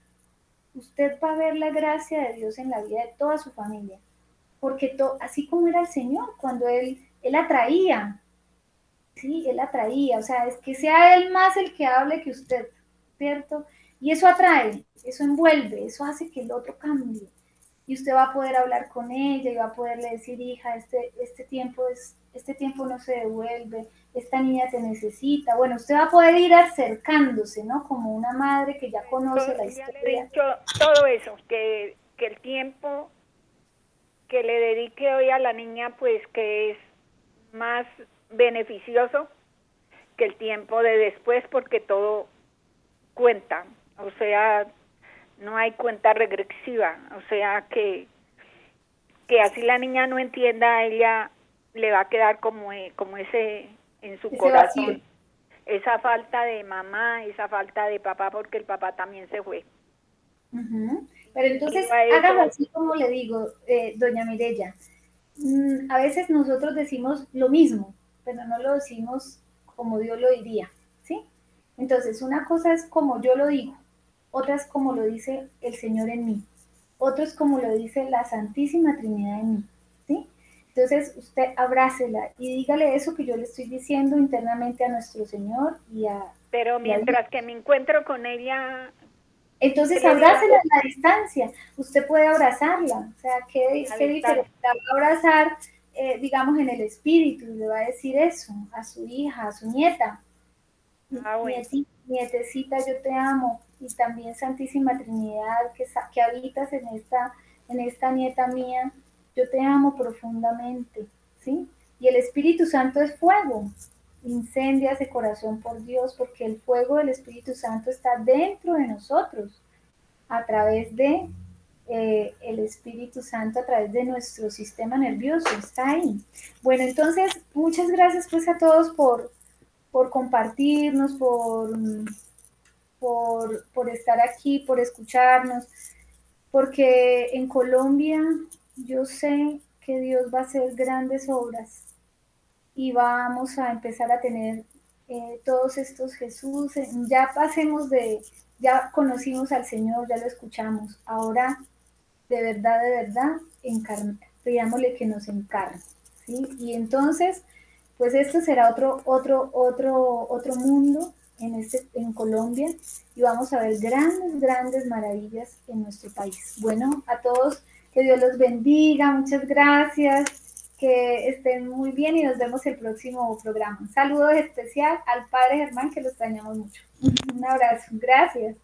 usted va a ver la gracia de Dios en la vida de toda su familia. Porque así como era el Señor, cuando Él, él atraía, sí, Él atraía, o sea, es que sea Él más el que hable que usted, ¿cierto? Y eso atrae, eso envuelve, eso hace que el otro cambie. Y usted va a poder hablar con ella y va a poderle decir, hija, este, este tiempo es, este tiempo no se devuelve, esta niña te necesita. Bueno, usted va a poder ir acercándose, ¿no? Como una madre que ya conoce la historia. le he dicho todo eso, que, que el tiempo que le dedique hoy a la niña, pues que es más beneficioso que el tiempo de después, porque todo cuenta, o sea, no hay cuenta regresiva, o sea que que así la niña no entienda, ella le va a quedar como, como ese en su corazón. Esa falta de mamá, esa falta de papá, porque el papá también se fue. Pero entonces, hágalo así como le digo, eh, doña Mirella. Mm, a veces nosotros decimos lo mismo, pero no lo decimos como Dios lo diría, ¿sí? Entonces, una cosa es como yo lo digo, otra es como lo dice el Señor en mí, otro es como lo dice la Santísima Trinidad en mí. Entonces usted abrácela y dígale eso que yo le estoy diciendo internamente a nuestro Señor y a... Pero mientras que me encuentro con ella... Entonces abrácela a la distancia, usted puede abrazarla, o sea, ¿qué, qué diferente? va a abrazar, eh, digamos, en el espíritu, le va a decir eso a su hija, a su nieta. Ah, nietecita, yo te amo, y también Santísima Trinidad, que, que habitas en esta, en esta nieta mía, yo te amo profundamente, ¿sí? Y el Espíritu Santo es fuego, incendia ese corazón por Dios, porque el fuego del Espíritu Santo está dentro de nosotros, a través de eh, el Espíritu Santo, a través de nuestro sistema nervioso, está ahí. Bueno, entonces, muchas gracias pues a todos por, por compartirnos, por, por, por estar aquí, por escucharnos, porque en Colombia yo sé que Dios va a hacer grandes obras y vamos a empezar a tener eh, todos estos Jesús. Ya pasemos de, ya conocimos al Señor, ya lo escuchamos. Ahora, de verdad, de verdad, pidámosle que nos encarne. ¿sí? Y entonces, pues esto será otro, otro, otro, otro mundo en, este, en Colombia y vamos a ver grandes, grandes maravillas en nuestro país. Bueno, a todos que Dios los bendiga, muchas gracias que estén muy bien y nos vemos el próximo programa. Un saludo especial al padre Germán que lo extrañamos mucho. Un abrazo, gracias.